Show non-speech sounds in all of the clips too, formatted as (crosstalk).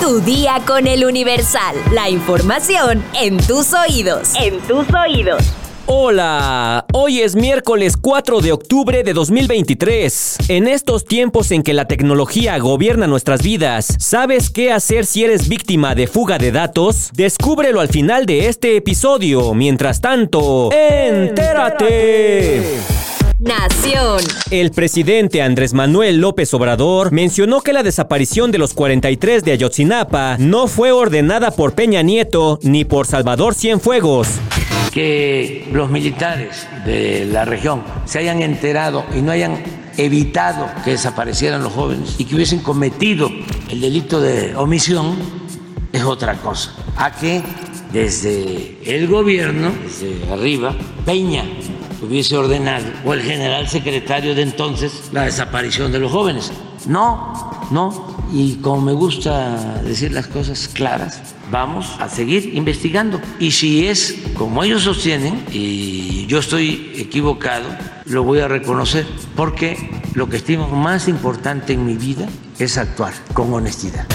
Tu día con el Universal. La información en tus oídos. En tus oídos. Hola, hoy es miércoles 4 de octubre de 2023. En estos tiempos en que la tecnología gobierna nuestras vidas, ¿sabes qué hacer si eres víctima de fuga de datos? Descúbrelo al final de este episodio. Mientras tanto, entérate. Nación. El presidente Andrés Manuel López Obrador mencionó que la desaparición de los 43 de Ayotzinapa no fue ordenada por Peña Nieto ni por Salvador Cienfuegos. Que los militares de la región se hayan enterado y no hayan evitado que desaparecieran los jóvenes y que hubiesen cometido el delito de omisión es otra cosa. A que desde el gobierno, desde arriba, Peña hubiese ordenado, o el general secretario de entonces, la desaparición de los jóvenes. No, no. Y como me gusta decir las cosas claras, vamos a seguir investigando. Y si es como ellos sostienen, y yo estoy equivocado, lo voy a reconocer, porque lo que estimo más importante en mi vida es actuar con honestidad.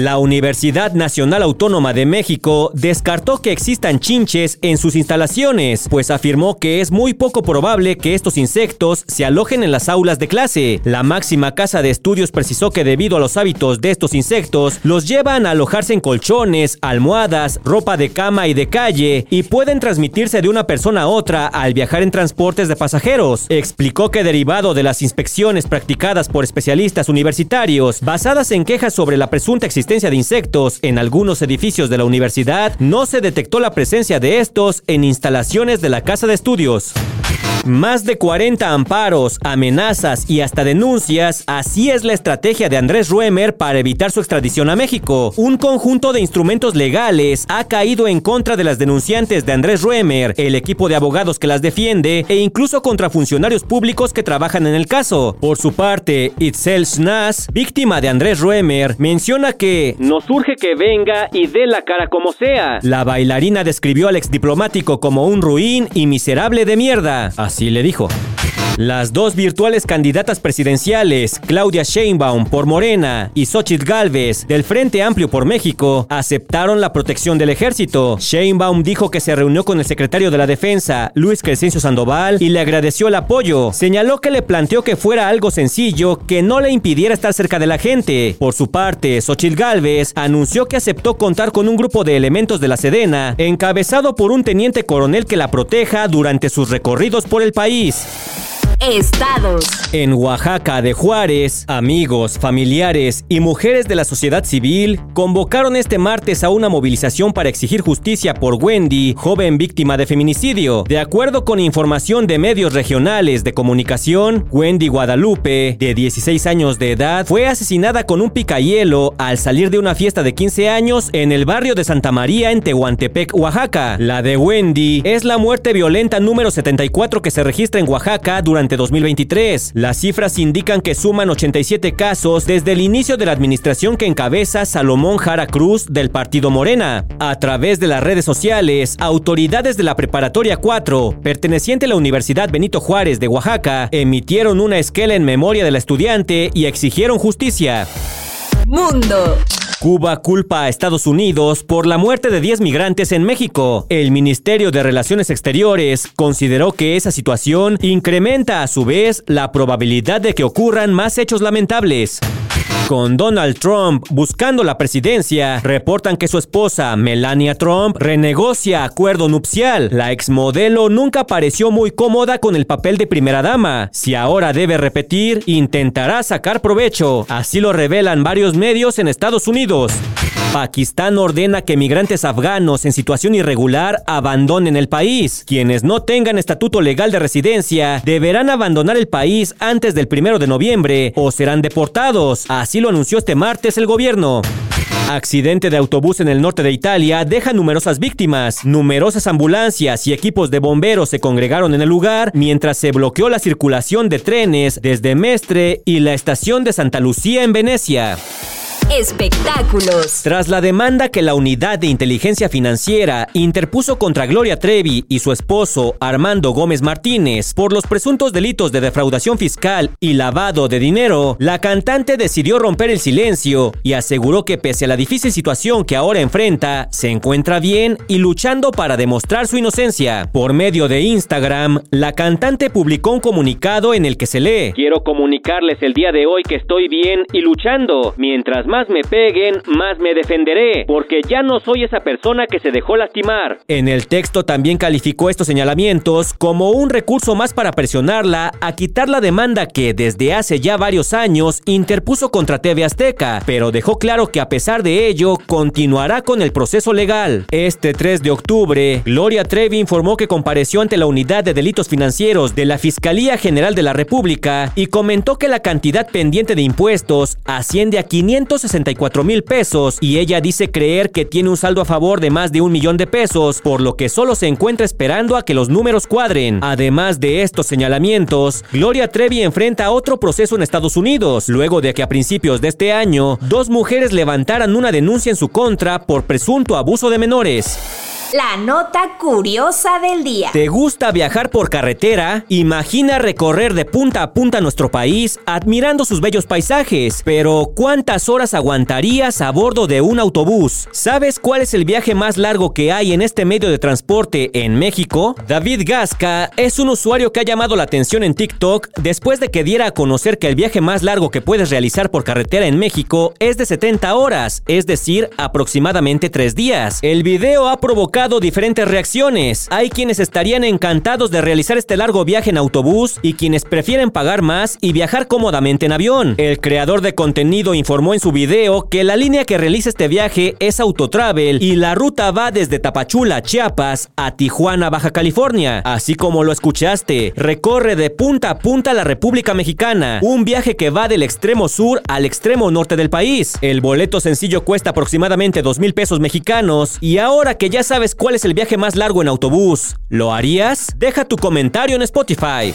La Universidad Nacional Autónoma de México descartó que existan chinches en sus instalaciones, pues afirmó que es muy poco probable que estos insectos se alojen en las aulas de clase. La máxima casa de estudios precisó que debido a los hábitos de estos insectos, los llevan a alojarse en colchones, almohadas, ropa de cama y de calle, y pueden transmitirse de una persona a otra al viajar en transportes de pasajeros. Explicó que derivado de las inspecciones practicadas por especialistas universitarios, basadas en quejas sobre la presunta existencia existencia de insectos en algunos edificios de la universidad, no se detectó la presencia de estos en instalaciones de la casa de estudios. Más de 40 amparos, amenazas y hasta denuncias, así es la estrategia de Andrés Ruemer para evitar su extradición a México. Un conjunto de instrumentos legales ha caído en contra de las denunciantes de Andrés Ruemer, el equipo de abogados que las defiende e incluso contra funcionarios públicos que trabajan en el caso. Por su parte, Itzel Snaz, víctima de Andrés Ruemer, menciona que nos urge que venga y dé la cara como sea. La bailarina describió al exdiplomático como un ruin y miserable de mierda. Así le dijo. Las dos virtuales candidatas presidenciales, Claudia Sheinbaum por Morena y Xochitl Galvez del Frente Amplio por México, aceptaron la protección del ejército. Sheinbaum dijo que se reunió con el secretario de la Defensa, Luis Crescencio Sandoval, y le agradeció el apoyo. Señaló que le planteó que fuera algo sencillo, que no le impidiera estar cerca de la gente. Por su parte, Xochitl Galvez anunció que aceptó contar con un grupo de elementos de la Sedena, encabezado por un teniente coronel que la proteja durante sus recorridos por el país. Estados. En Oaxaca de Juárez, amigos, familiares y mujeres de la sociedad civil convocaron este martes a una movilización para exigir justicia por Wendy, joven víctima de feminicidio. De acuerdo con información de medios regionales de comunicación, Wendy Guadalupe, de 16 años de edad, fue asesinada con un picayelo al salir de una fiesta de 15 años en el barrio de Santa María en Tehuantepec, Oaxaca. La de Wendy es la muerte violenta número 74 que se registra en Oaxaca durante 2023. Las cifras indican que suman 87 casos desde el inicio de la administración que encabeza Salomón Jara Cruz del Partido Morena. A través de las redes sociales, autoridades de la Preparatoria 4, perteneciente a la Universidad Benito Juárez de Oaxaca, emitieron una esquela en memoria de la estudiante y exigieron justicia. Mundo. Cuba culpa a Estados Unidos por la muerte de 10 migrantes en México. El Ministerio de Relaciones Exteriores consideró que esa situación incrementa a su vez la probabilidad de que ocurran más hechos lamentables. Con Donald Trump buscando la presidencia, reportan que su esposa, Melania Trump, renegocia acuerdo nupcial. La exmodelo nunca pareció muy cómoda con el papel de primera dama. Si ahora debe repetir, intentará sacar provecho. Así lo revelan varios medios en Estados Unidos. Pakistán ordena que migrantes afganos en situación irregular abandonen el país. Quienes no tengan estatuto legal de residencia deberán abandonar el país antes del primero de noviembre o serán deportados. Así lo anunció este martes el gobierno. Accidente de autobús en el norte de Italia deja numerosas víctimas. Numerosas ambulancias y equipos de bomberos se congregaron en el lugar mientras se bloqueó la circulación de trenes desde Mestre y la estación de Santa Lucía en Venecia. Espectáculos. Tras la demanda que la Unidad de Inteligencia Financiera interpuso contra Gloria Trevi y su esposo Armando Gómez Martínez por los presuntos delitos de defraudación fiscal y lavado de dinero, la cantante decidió romper el silencio y aseguró que pese a la difícil situación que ahora enfrenta, se encuentra bien y luchando para demostrar su inocencia. Por medio de Instagram, la cantante publicó un comunicado en el que se lee: Quiero comunicarles el día de hoy que estoy bien y luchando. Mientras más me peguen, más me defenderé, porque ya no soy esa persona que se dejó lastimar. En el texto también calificó estos señalamientos como un recurso más para presionarla a quitar la demanda que desde hace ya varios años interpuso contra TV Azteca, pero dejó claro que a pesar de ello continuará con el proceso legal. Este 3 de octubre, Gloria Trevi informó que compareció ante la Unidad de Delitos Financieros de la Fiscalía General de la República y comentó que la cantidad pendiente de impuestos asciende a 564 mil pesos y ella dice creer que tiene un saldo a favor de más de un millón de pesos, por lo que solo se encuentra esperando a que los números cuadren. Además de estos señalamientos, Gloria Trevi enfrenta otro proceso en Estados Unidos, luego de que a principios de este año, dos mujeres levantaran una denuncia en su contra por presunto abuso de menores. La nota curiosa del día. ¿Te gusta viajar por carretera? Imagina recorrer de punta a punta nuestro país admirando sus bellos paisajes. Pero ¿cuántas horas aguantarías a bordo de un autobús? ¿Sabes cuál es el viaje más largo que hay en este medio de transporte en México? David Gasca es un usuario que ha llamado la atención en TikTok después de que diera a conocer que el viaje más largo que puedes realizar por carretera en México es de 70 horas, es decir, aproximadamente 3 días. El video ha provocado diferentes reacciones. Hay quienes estarían encantados de realizar este largo viaje en autobús y quienes prefieren pagar más y viajar cómodamente en avión. El creador de contenido informó en su video que la línea que realiza este viaje es Autotravel y la ruta va desde Tapachula, Chiapas, a Tijuana, Baja California. Así como lo escuchaste, recorre de punta a punta la República Mexicana, un viaje que va del extremo sur al extremo norte del país. El boleto sencillo cuesta aproximadamente 2 mil pesos mexicanos y ahora que ya sabes cuál es el viaje más largo en autobús, ¿lo harías? Deja tu comentario en Spotify.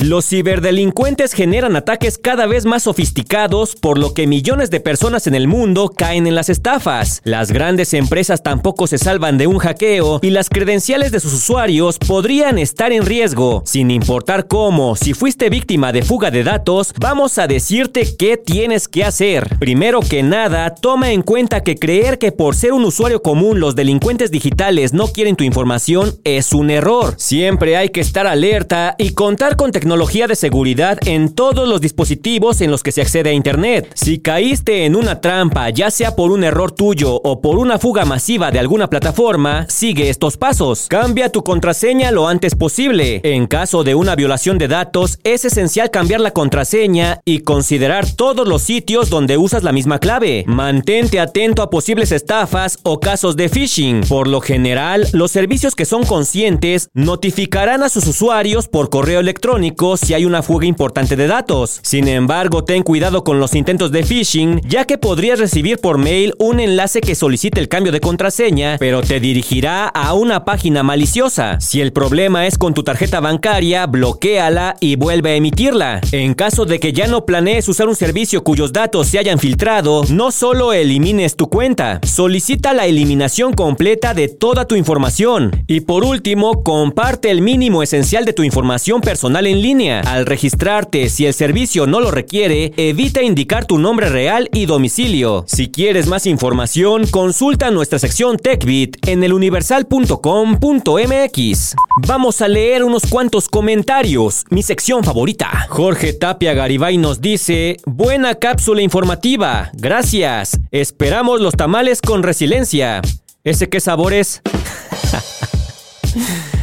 Los ciberdelincuentes generan ataques cada vez más sofisticados, por lo que millones de personas en el mundo caen en las estafas. Las grandes empresas tampoco se salvan de un hackeo y las credenciales de sus usuarios podrían estar en riesgo. Sin importar cómo, si fuiste víctima de fuga de datos, vamos a decirte qué tienes que hacer. Primero que nada, toma en cuenta que creer que por ser un usuario común los delincuentes digitales no quieren tu información es un error. Siempre hay que estar alerta y contar con tecnología de seguridad en todos los dispositivos en los que se accede a Internet. Si caíste en una trampa, ya sea por un error tuyo o por una fuga masiva de alguna plataforma, sigue estos pasos. Cambia tu contraseña lo antes posible. En caso de una violación de datos, es esencial cambiar la contraseña y considerar todos los sitios donde usas la misma clave. Mantente atento a posibles estafas o casos de phishing. Por lo general, los servicios que son conscientes notificarán a sus usuarios por correo electrónico si hay una fuga importante de datos. Sin embargo, ten cuidado con los intentos de phishing, ya que podrías recibir por mail un enlace que solicite el cambio de contraseña, pero te dirigirá a una página maliciosa. Si el problema es con tu tarjeta bancaria, bloquéala y vuelve a emitirla. En caso de que ya no planees usar un servicio cuyos datos se hayan filtrado, no solo elimines tu cuenta, solicita la eliminación completa de toda tu información. Y por último, comparte el mínimo esencial de tu información personal en Al registrarte, si el servicio no lo requiere, evita indicar tu nombre real y domicilio. Si quieres más información, consulta nuestra sección TechBit en eluniversal.com.mx. Vamos a leer unos cuantos comentarios, mi sección favorita. Jorge Tapia Garibay nos dice, buena cápsula informativa, gracias. Esperamos los tamales con resiliencia. ¿Ese qué sabor es? (laughs)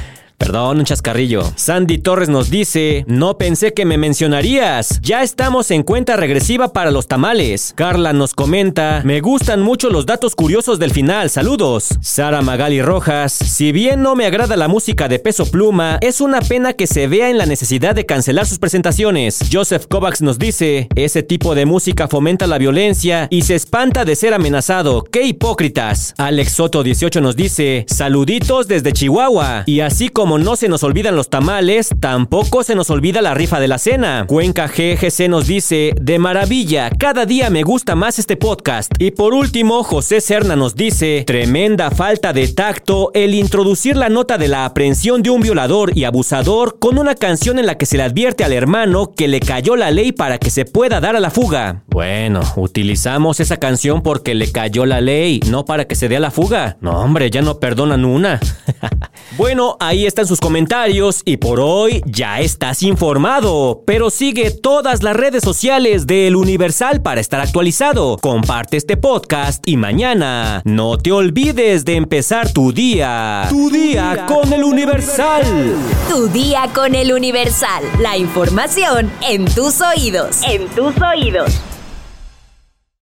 Perdón, un chascarrillo. Sandy Torres nos dice, no pensé que me mencionarías. Ya estamos en cuenta regresiva para los tamales. Carla nos comenta, me gustan mucho los datos curiosos del final, saludos. Sara Magali Rojas, si bien no me agrada la música de peso pluma, es una pena que se vea en la necesidad de cancelar sus presentaciones. Joseph Kovacs nos dice, ese tipo de música fomenta la violencia y se espanta de ser amenazado. ¡Qué hipócritas! Alex Soto 18 nos dice, saluditos desde Chihuahua. Y así como no se nos olvidan los tamales, tampoco se nos olvida la rifa de la cena. Cuenca GGC nos dice, de maravilla, cada día me gusta más este podcast. Y por último, José Serna nos dice, tremenda falta de tacto el introducir la nota de la aprehensión de un violador y abusador con una canción en la que se le advierte al hermano que le cayó la ley para que se pueda dar a la fuga. Bueno, utilizamos esa canción porque le cayó la ley, no para que se dé a la fuga. No, hombre, ya no perdonan una. (laughs) bueno, ahí están sus comentarios y por hoy ya estás informado. Pero sigue todas las redes sociales del Universal para estar actualizado. Comparte este podcast y mañana no te olvides de empezar tu día. Tu día con el Universal. Tu día con el Universal. La información en tus oídos. En tus oídos.